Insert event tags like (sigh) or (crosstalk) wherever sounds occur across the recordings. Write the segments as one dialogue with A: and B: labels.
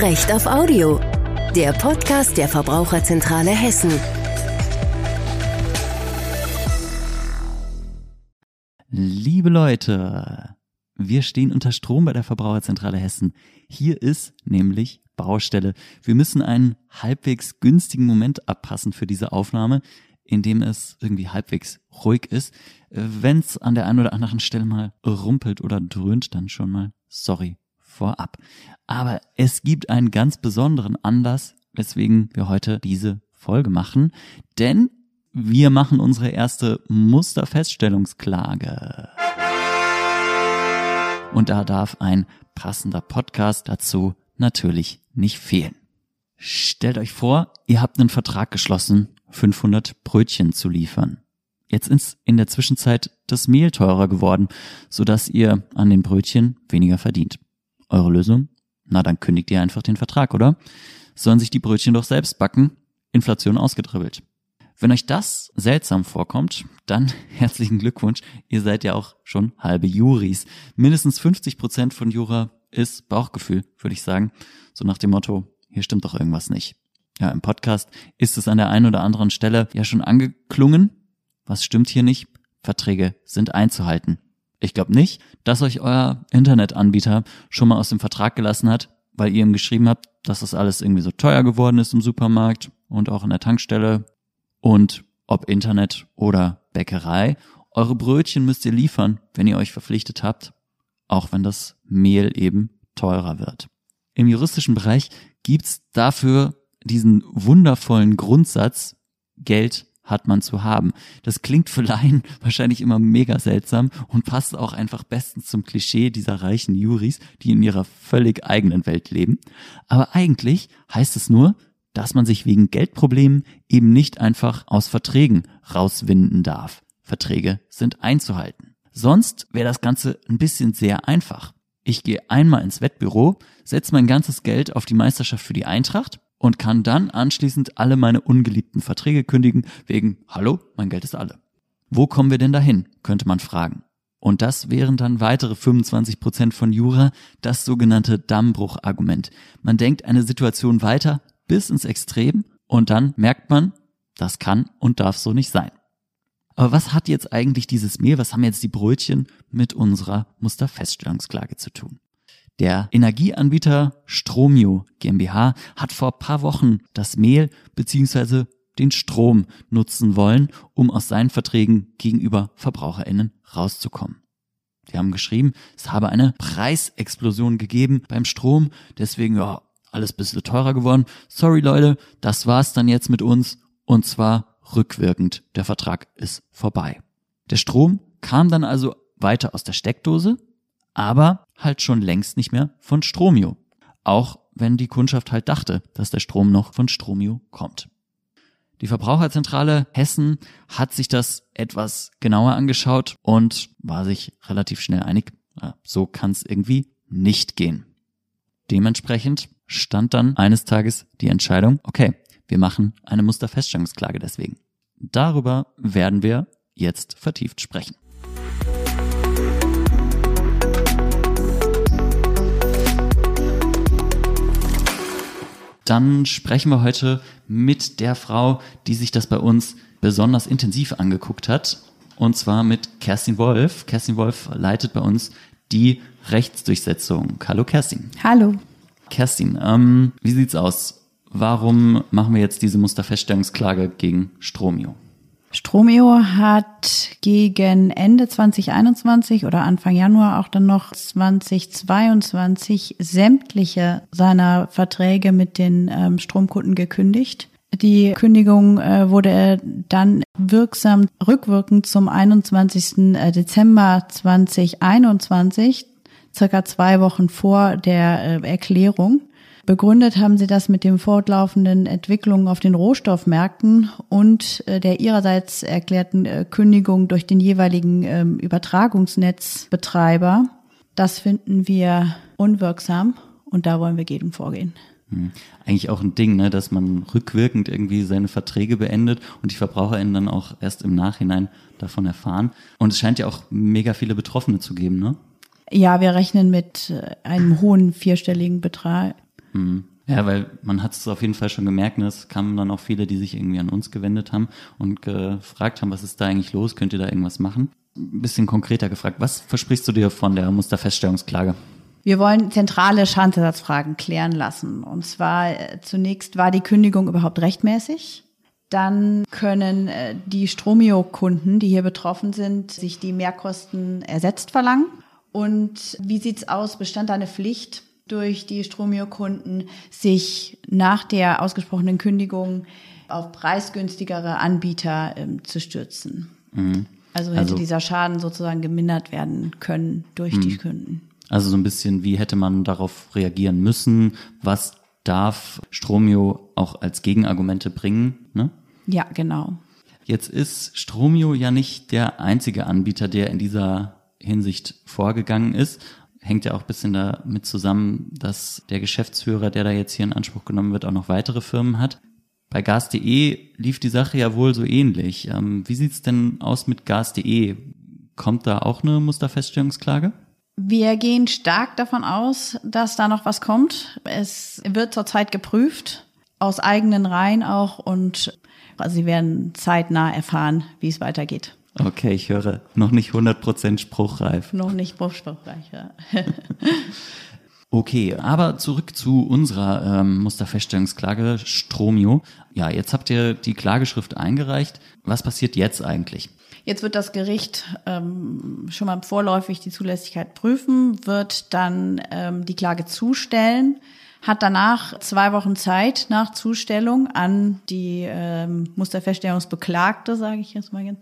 A: Recht auf Audio, der Podcast der Verbraucherzentrale Hessen.
B: Liebe Leute, wir stehen unter Strom bei der Verbraucherzentrale Hessen. Hier ist nämlich Baustelle. Wir müssen einen halbwegs günstigen Moment abpassen für diese Aufnahme, in dem es irgendwie halbwegs ruhig ist. Wenn es an der einen oder anderen Stelle mal rumpelt oder dröhnt, dann schon mal sorry vorab. Aber es gibt einen ganz besonderen Anlass, weswegen wir heute diese Folge machen, denn wir machen unsere erste Musterfeststellungsklage. Und da darf ein passender Podcast dazu natürlich nicht fehlen. Stellt euch vor, ihr habt einen Vertrag geschlossen, 500 Brötchen zu liefern. Jetzt ist in der Zwischenzeit das Mehl teurer geworden, sodass ihr an den Brötchen weniger verdient. Eure Lösung? Na, dann kündigt ihr einfach den Vertrag, oder? Sollen sich die Brötchen doch selbst backen? Inflation ausgedribbelt. Wenn euch das seltsam vorkommt, dann (laughs) herzlichen Glückwunsch. Ihr seid ja auch schon halbe Juris. Mindestens 50 Prozent von Jura ist Bauchgefühl, würde ich sagen. So nach dem Motto, hier stimmt doch irgendwas nicht. Ja, im Podcast ist es an der einen oder anderen Stelle ja schon angeklungen. Was stimmt hier nicht? Verträge sind einzuhalten. Ich glaube nicht, dass euch euer Internetanbieter schon mal aus dem Vertrag gelassen hat, weil ihr ihm geschrieben habt, dass das alles irgendwie so teuer geworden ist im Supermarkt und auch in der Tankstelle. Und ob Internet oder Bäckerei, eure Brötchen müsst ihr liefern, wenn ihr euch verpflichtet habt, auch wenn das Mehl eben teurer wird. Im juristischen Bereich gibt's dafür diesen wundervollen Grundsatz, Geld hat man zu haben. Das klingt für Laien (laughs) wahrscheinlich immer mega seltsam und passt auch einfach bestens zum Klischee dieser reichen Juris, die in ihrer völlig eigenen Welt leben. Aber eigentlich heißt es nur, dass man sich wegen Geldproblemen eben nicht einfach aus Verträgen rauswinden darf. Verträge sind einzuhalten. Sonst wäre das Ganze ein bisschen sehr einfach. Ich gehe einmal ins Wettbüro, setze mein ganzes Geld auf die Meisterschaft für die Eintracht und kann dann anschließend alle meine ungeliebten Verträge kündigen wegen Hallo, mein Geld ist alle. Wo kommen wir denn dahin, könnte man fragen. Und das wären dann weitere 25 Prozent von Jura, das sogenannte Dammbruchargument. Man denkt eine Situation weiter bis ins Extrem und dann merkt man, das kann und darf so nicht sein. Aber was hat jetzt eigentlich dieses Mehl, was haben jetzt die Brötchen mit unserer Musterfeststellungsklage zu tun? Der Energieanbieter Stromio GmbH hat vor paar Wochen das Mehl bzw. den Strom nutzen wollen, um aus seinen Verträgen gegenüber VerbraucherInnen rauszukommen. Die haben geschrieben, es habe eine Preisexplosion gegeben beim Strom, deswegen ja, alles bisschen teurer geworden. Sorry Leute, das war's dann jetzt mit uns und zwar rückwirkend. Der Vertrag ist vorbei. Der Strom kam dann also weiter aus der Steckdose, aber halt schon längst nicht mehr von Stromio. Auch wenn die Kundschaft halt dachte, dass der Strom noch von Stromio kommt. Die Verbraucherzentrale Hessen hat sich das etwas genauer angeschaut und war sich relativ schnell einig, so kann es irgendwie nicht gehen. Dementsprechend stand dann eines Tages die Entscheidung, okay, wir machen eine Musterfeststellungsklage deswegen. Darüber werden wir jetzt vertieft sprechen. Dann sprechen wir heute mit der Frau, die sich das bei uns besonders intensiv angeguckt hat. Und zwar mit Kerstin Wolf. Kerstin Wolf leitet bei uns die Rechtsdurchsetzung. Hallo Kerstin.
C: Hallo.
B: Kerstin, ähm, wie sieht's aus? Warum machen wir jetzt diese Musterfeststellungsklage gegen Stromio?
C: Stromio hat gegen Ende 2021 oder Anfang Januar auch dann noch 2022 sämtliche seiner Verträge mit den ähm, Stromkunden gekündigt. Die Kündigung äh, wurde dann wirksam rückwirkend zum 21. Äh, Dezember 2021, circa zwei Wochen vor der äh, Erklärung. Begründet haben sie das mit den fortlaufenden Entwicklungen auf den Rohstoffmärkten und äh, der ihrerseits erklärten äh, Kündigung durch den jeweiligen ähm, Übertragungsnetzbetreiber. Das finden wir unwirksam und da wollen wir gegen vorgehen.
B: Hm. Eigentlich auch ein Ding, ne, dass man rückwirkend irgendwie seine Verträge beendet und die VerbraucherInnen dann auch erst im Nachhinein davon erfahren. Und es scheint ja auch mega viele Betroffene zu geben, ne?
C: Ja, wir rechnen mit äh, einem hohen vierstelligen Betrag
B: Mhm. Ja, weil man hat es auf jeden Fall schon gemerkt, ne? es kamen dann auch viele, die sich irgendwie an uns gewendet haben und gefragt haben, was ist da eigentlich los, könnt ihr da irgendwas machen? Ein bisschen konkreter gefragt, was versprichst du dir von der Musterfeststellungsklage?
C: Wir wollen zentrale Schadensersatzfragen klären lassen. Und zwar äh, zunächst war die Kündigung überhaupt rechtmäßig? Dann können äh, die Stromio-Kunden, die hier betroffen sind, sich die Mehrkosten ersetzt verlangen. Und wie sieht's aus? Bestand eine Pflicht durch die Stromio-Kunden, sich nach der ausgesprochenen Kündigung auf preisgünstigere Anbieter ähm, zu stürzen? Mhm. Also hätte also, dieser Schaden sozusagen gemindert werden können durch mhm. die Kunden.
B: Also so ein bisschen, wie hätte man darauf reagieren müssen? Was darf Stromio auch als Gegenargumente bringen? Ne?
C: Ja, genau.
B: Jetzt ist Stromio ja nicht der einzige Anbieter, der in dieser Hinsicht vorgegangen ist. Hängt ja auch ein bisschen damit zusammen, dass der Geschäftsführer, der da jetzt hier in Anspruch genommen wird, auch noch weitere Firmen hat. Bei gas.de lief die Sache ja wohl so ähnlich. Ähm, wie sieht's denn aus mit gas.de? Kommt da auch eine Musterfeststellungsklage?
C: Wir gehen stark davon aus, dass da noch was kommt. Es wird zurzeit geprüft, aus eigenen Reihen auch, und Sie werden zeitnah erfahren, wie es weitergeht.
B: Okay, ich höre noch nicht 100% spruchreif.
C: Noch nicht spruchreif, ja. (laughs)
B: okay, aber zurück zu unserer ähm, Musterfeststellungsklage Stromio. Ja, jetzt habt ihr die Klageschrift eingereicht. Was passiert jetzt eigentlich?
C: Jetzt wird das Gericht ähm, schon mal vorläufig die Zulässigkeit prüfen, wird dann ähm, die Klage zustellen, hat danach zwei Wochen Zeit nach Zustellung an die ähm, Musterfeststellungsbeklagte, sage ich jetzt mal ganz,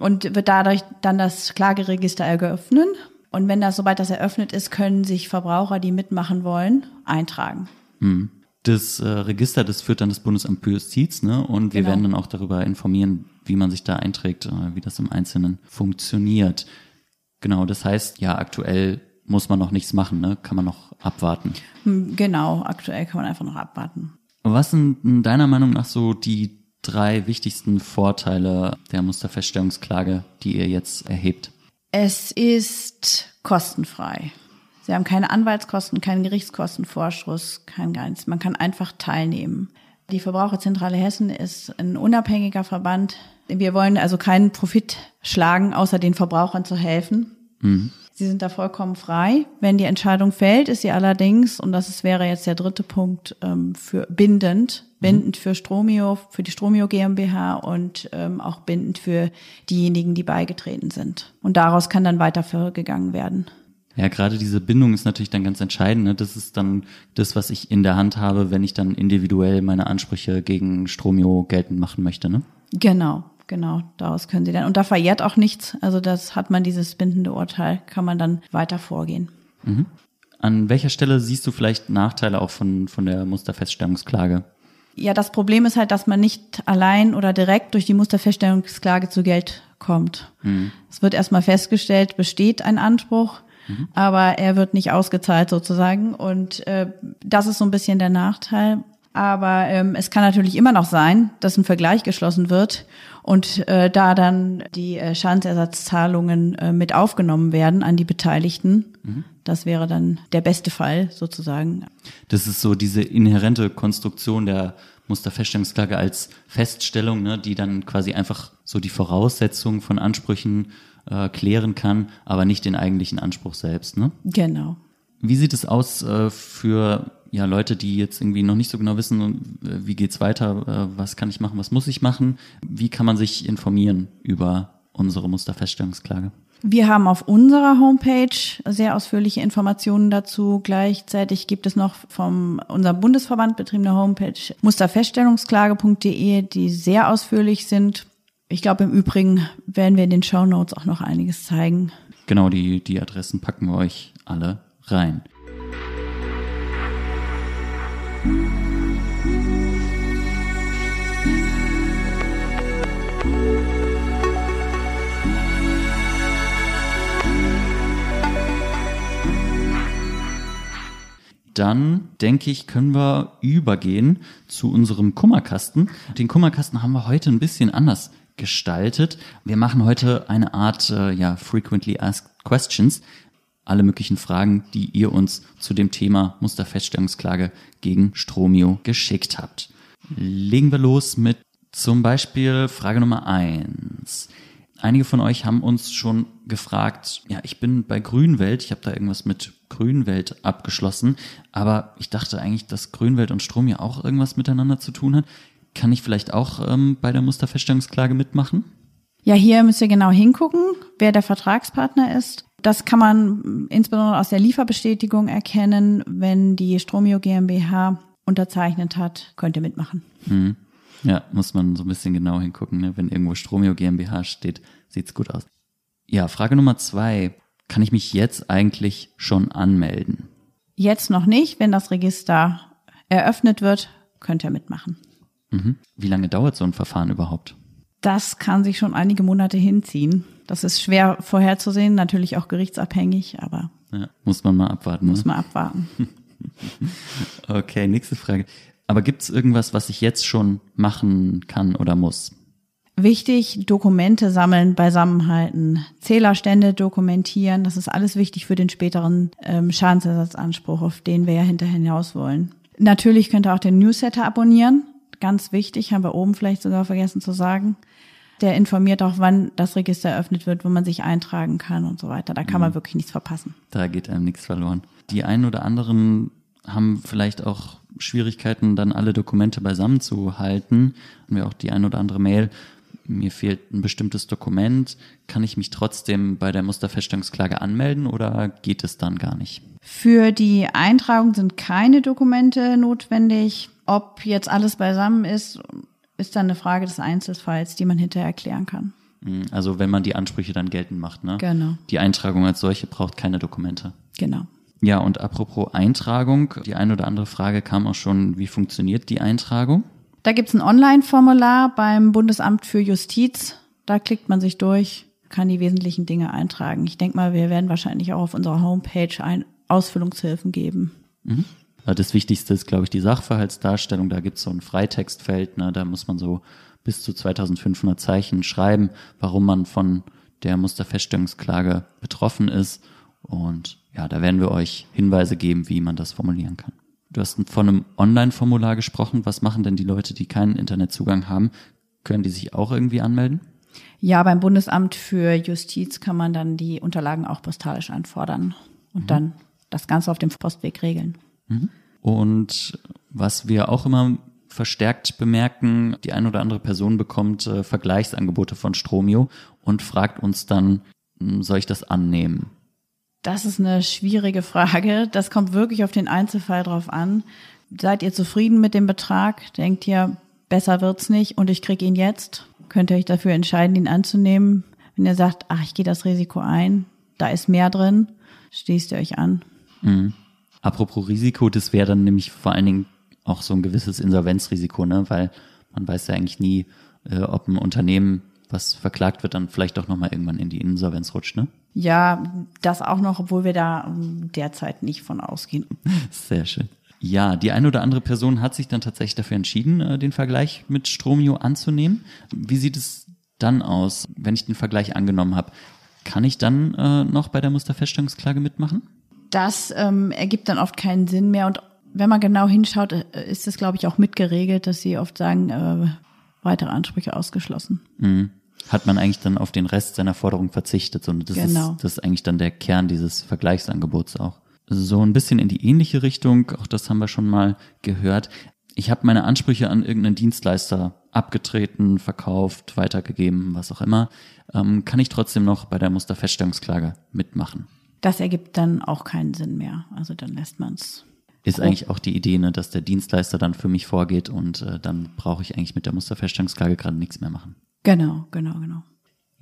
C: und wird dadurch dann das Klageregister eröffnen. Und wenn das, sobald das eröffnet ist, können sich Verbraucher, die mitmachen wollen, eintragen.
B: Hm. Das äh, Register, das führt dann das Bundesamt für Justiz, ne? Und wir genau. werden dann auch darüber informieren, wie man sich da einträgt, äh, wie das im Einzelnen funktioniert. Genau, das heißt, ja, aktuell muss man noch nichts machen, ne? Kann man noch abwarten.
C: Hm, genau, aktuell kann man einfach noch abwarten.
B: Was sind deiner Meinung nach so die drei wichtigsten Vorteile der Musterfeststellungsklage, die ihr jetzt erhebt?
C: Es ist kostenfrei. Sie haben keine Anwaltskosten, keinen Gerichtskostenvorschuss, kein gar nichts. Man kann einfach teilnehmen. Die Verbraucherzentrale Hessen ist ein unabhängiger Verband. Wir wollen also keinen Profit schlagen, außer den Verbrauchern zu helfen. Mhm. Sie sind da vollkommen frei. Wenn die Entscheidung fällt, ist sie allerdings, und das ist, wäre jetzt der dritte Punkt, ähm, für bindend, bindend für Stromio, für die Stromio GmbH und ähm, auch bindend für diejenigen, die beigetreten sind. Und daraus kann dann weiter vorgegangen werden.
B: Ja, gerade diese Bindung ist natürlich dann ganz entscheidend. Ne? Das ist dann das, was ich in der Hand habe, wenn ich dann individuell meine Ansprüche gegen Stromio geltend machen möchte. Ne?
C: Genau, genau. Daraus können Sie dann. Und da verjährt auch nichts. Also das hat man dieses bindende Urteil, kann man dann weiter vorgehen.
B: Mhm. An welcher Stelle siehst du vielleicht Nachteile auch von, von der Musterfeststellungsklage?
C: Ja, das Problem ist halt, dass man nicht allein oder direkt durch die Musterfeststellungsklage zu Geld kommt. Mhm. Es wird erstmal festgestellt, besteht ein Anspruch Mhm. aber er wird nicht ausgezahlt sozusagen. Und äh, das ist so ein bisschen der Nachteil. Aber ähm, es kann natürlich immer noch sein, dass ein Vergleich geschlossen wird und äh, da dann die äh, Schadensersatzzahlungen äh, mit aufgenommen werden an die Beteiligten. Mhm. Das wäre dann der beste Fall sozusagen.
B: Das ist so diese inhärente Konstruktion der Musterfeststellungsklage als Feststellung, ne, die dann quasi einfach so die Voraussetzungen von Ansprüchen äh, klären kann, aber nicht den eigentlichen Anspruch selbst. Ne?
C: Genau.
B: Wie sieht es aus äh, für ja, Leute, die jetzt irgendwie noch nicht so genau wissen, äh, wie geht's weiter, äh, was kann ich machen, was muss ich machen? Wie kann man sich informieren über unsere Musterfeststellungsklage?
C: Wir haben auf unserer Homepage sehr ausführliche Informationen dazu. Gleichzeitig gibt es noch vom unserem Bundesverband betriebene Homepage musterfeststellungsklage.de, die sehr ausführlich sind. Ich glaube, im Übrigen werden wir in den Show Notes auch noch einiges zeigen.
B: Genau, die, die Adressen packen wir euch alle rein. Dann denke ich, können wir übergehen zu unserem Kummerkasten. Den Kummerkasten haben wir heute ein bisschen anders gestaltet. Wir machen heute eine Art äh, ja, Frequently Asked Questions. alle möglichen Fragen, die ihr uns zu dem Thema Musterfeststellungsklage gegen Stromio geschickt habt. Legen wir los mit zum Beispiel Frage Nummer eins. Einige von euch haben uns schon gefragt, ja, ich bin bei Grünwelt, ich habe da irgendwas mit Grünwelt abgeschlossen, aber ich dachte eigentlich, dass Grünwelt und Strom ja auch irgendwas miteinander zu tun hat. Kann ich vielleicht auch ähm, bei der Musterfeststellungsklage mitmachen?
C: Ja, hier müsst ihr genau hingucken, wer der Vertragspartner ist. Das kann man insbesondere aus der Lieferbestätigung erkennen. Wenn die Stromio GmbH unterzeichnet hat, könnt ihr mitmachen.
B: Hm. Ja, muss man so ein bisschen genau hingucken. Ne? Wenn irgendwo Stromio GmbH steht, sieht's gut aus. Ja, Frage Nummer zwei. Kann ich mich jetzt eigentlich schon anmelden?
C: Jetzt noch nicht. Wenn das Register eröffnet wird, könnt ihr mitmachen.
B: Mhm. Wie lange dauert so ein Verfahren überhaupt?
C: Das kann sich schon einige Monate hinziehen. Das ist schwer vorherzusehen, natürlich auch gerichtsabhängig, aber
B: ja, muss man mal abwarten.
C: Muss
B: ne?
C: man abwarten. (laughs)
B: okay, nächste Frage. Aber gibt es irgendwas, was ich jetzt schon machen kann oder muss?
C: Wichtig, Dokumente sammeln, beisammenhalten, Zählerstände dokumentieren. Das ist alles wichtig für den späteren ähm, Schadensersatzanspruch, auf den wir ja hinterher hinaus wollen. Natürlich könnt ihr auch den Newsletter abonnieren. Ganz wichtig, haben wir oben vielleicht sogar vergessen zu sagen. Der informiert auch, wann das Register eröffnet wird, wo man sich eintragen kann und so weiter. Da kann man wirklich nichts verpassen.
B: Da geht einem nichts verloren. Die einen oder anderen haben vielleicht auch Schwierigkeiten, dann alle Dokumente beisammen zu halten. Haben wir auch die ein oder andere Mail. Mir fehlt ein bestimmtes Dokument. Kann ich mich trotzdem bei der Musterfeststellungsklage anmelden oder geht es dann gar nicht?
C: Für die Eintragung sind keine Dokumente notwendig. Ob jetzt alles beisammen ist, ist dann eine Frage des Einzelfalls, die man hinterher erklären kann.
B: Also wenn man die Ansprüche dann geltend macht, ne?
C: Genau.
B: Die Eintragung als solche braucht keine Dokumente.
C: Genau.
B: Ja, und apropos Eintragung, die eine oder andere Frage kam auch schon, wie funktioniert die Eintragung?
C: Da gibt's ein Online-Formular beim Bundesamt für Justiz. Da klickt man sich durch, kann die wesentlichen Dinge eintragen. Ich denke mal, wir werden wahrscheinlich auch auf unserer Homepage ein Ausfüllungshilfen geben.
B: Mhm. Das Wichtigste ist, glaube ich, die Sachverhaltsdarstellung. Da gibt's so ein Freitextfeld, ne? da muss man so bis zu 2500 Zeichen schreiben, warum man von der Musterfeststellungsklage betroffen ist. Und ja, da werden wir euch Hinweise geben, wie man das formulieren kann. Du hast von einem Online-Formular gesprochen. Was machen denn die Leute, die keinen Internetzugang haben? Können die sich auch irgendwie anmelden?
C: Ja, beim Bundesamt für Justiz kann man dann die Unterlagen auch postalisch anfordern und mhm. dann das Ganze auf dem Postweg regeln.
B: Mhm. Und was wir auch immer verstärkt bemerken, die eine oder andere Person bekommt äh, Vergleichsangebote von Stromio und fragt uns dann, hm, soll ich das annehmen?
C: Das ist eine schwierige Frage. Das kommt wirklich auf den Einzelfall drauf an. Seid ihr zufrieden mit dem Betrag? Denkt ihr, besser wird's nicht und ich krieg ihn jetzt? Könnt ihr euch dafür entscheiden, ihn anzunehmen? Wenn ihr sagt, ach, ich gehe das Risiko ein, da ist mehr drin, schließt ihr euch an.
B: Mhm. Apropos Risiko, das wäre dann nämlich vor allen Dingen auch so ein gewisses Insolvenzrisiko, ne? Weil man weiß ja eigentlich nie, äh, ob ein Unternehmen, was verklagt wird, dann vielleicht doch nochmal irgendwann in die Insolvenz rutscht, ne?
C: Ja, das auch noch, obwohl wir da ähm, derzeit nicht von ausgehen.
B: Sehr schön. Ja, die eine oder andere Person hat sich dann tatsächlich dafür entschieden, äh, den Vergleich mit Stromio anzunehmen. Wie sieht es dann aus, wenn ich den Vergleich angenommen habe? Kann ich dann äh, noch bei der Musterfeststellungsklage mitmachen?
C: Das ähm, ergibt dann oft keinen Sinn mehr. Und wenn man genau hinschaut, äh, ist es, glaube ich, auch mitgeregelt, dass sie oft sagen, äh, weitere Ansprüche ausgeschlossen.
B: Mhm hat man eigentlich dann auf den Rest seiner Forderung verzichtet. Und das, genau. ist, das ist eigentlich dann der Kern dieses Vergleichsangebots auch. So ein bisschen in die ähnliche Richtung, auch das haben wir schon mal gehört. Ich habe meine Ansprüche an irgendeinen Dienstleister abgetreten, verkauft, weitergegeben, was auch immer. Ähm, kann ich trotzdem noch bei der Musterfeststellungsklage mitmachen?
C: Das ergibt dann auch keinen Sinn mehr. Also dann lässt man es
B: ist eigentlich auch die Idee, ne, dass der Dienstleister dann für mich vorgeht und äh, dann brauche ich eigentlich mit der Musterfeststellungsklage gerade nichts mehr machen.
C: Genau, genau, genau.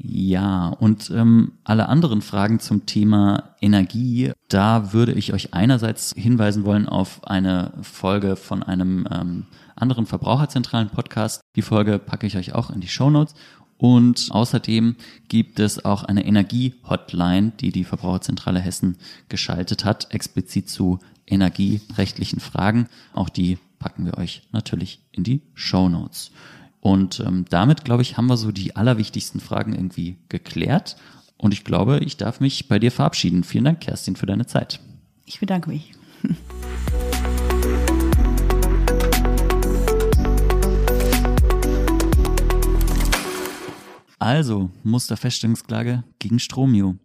B: Ja, und ähm, alle anderen Fragen zum Thema Energie, da würde ich euch einerseits hinweisen wollen auf eine Folge von einem ähm, anderen verbraucherzentralen Podcast. Die Folge packe ich euch auch in die Show Notes. Und außerdem gibt es auch eine Energie-Hotline, die die Verbraucherzentrale Hessen geschaltet hat, explizit zu energierechtlichen Fragen. Auch die packen wir euch natürlich in die Show Notes. Und ähm, damit, glaube ich, haben wir so die allerwichtigsten Fragen irgendwie geklärt. Und ich glaube, ich darf mich bei dir verabschieden. Vielen Dank, Kerstin, für deine Zeit.
C: Ich bedanke mich. (laughs)
B: Also, Musterfeststellungsklage gegen Stromio.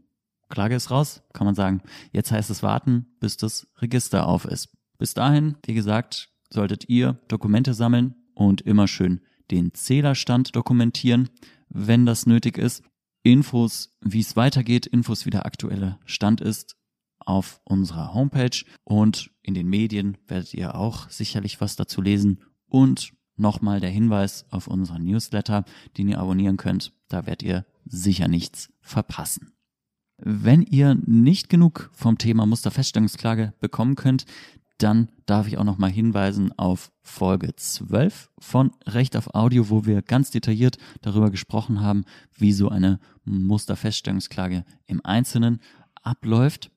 B: Klage ist raus, kann man sagen. Jetzt heißt es warten, bis das Register auf ist. Bis dahin, wie gesagt, solltet ihr Dokumente sammeln und immer schön den Zählerstand dokumentieren, wenn das nötig ist. Infos, wie es weitergeht, Infos, wie der aktuelle Stand ist, auf unserer Homepage und in den Medien werdet ihr auch sicherlich was dazu lesen und nochmal der Hinweis auf unseren Newsletter, den ihr abonnieren könnt. Da werdet ihr sicher nichts verpassen. Wenn ihr nicht genug vom Thema Musterfeststellungsklage bekommen könnt, dann darf ich auch noch mal hinweisen auf Folge 12 von Recht auf Audio, wo wir ganz detailliert darüber gesprochen haben, wie so eine Musterfeststellungsklage im Einzelnen abläuft.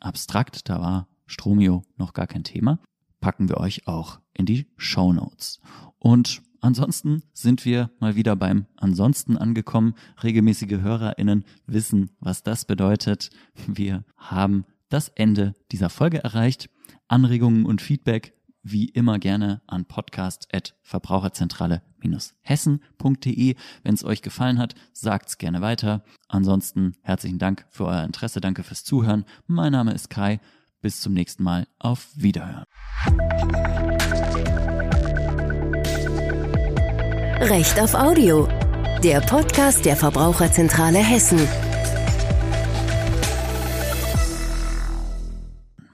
B: Abstrakt, da war Stromio noch gar kein Thema. Packen wir euch auch in die Show Notes. Und ansonsten sind wir mal wieder beim Ansonsten angekommen. Regelmäßige HörerInnen wissen, was das bedeutet. Wir haben das Ende dieser Folge erreicht. Anregungen und Feedback wie immer gerne an podcast.verbraucherzentrale-hessen.de. Wenn es euch gefallen hat, sagt's gerne weiter. Ansonsten herzlichen Dank für euer Interesse, danke fürs Zuhören. Mein Name ist Kai. Bis zum nächsten Mal. Auf Wiederhören.
A: Recht auf Audio. Der Podcast der Verbraucherzentrale Hessen.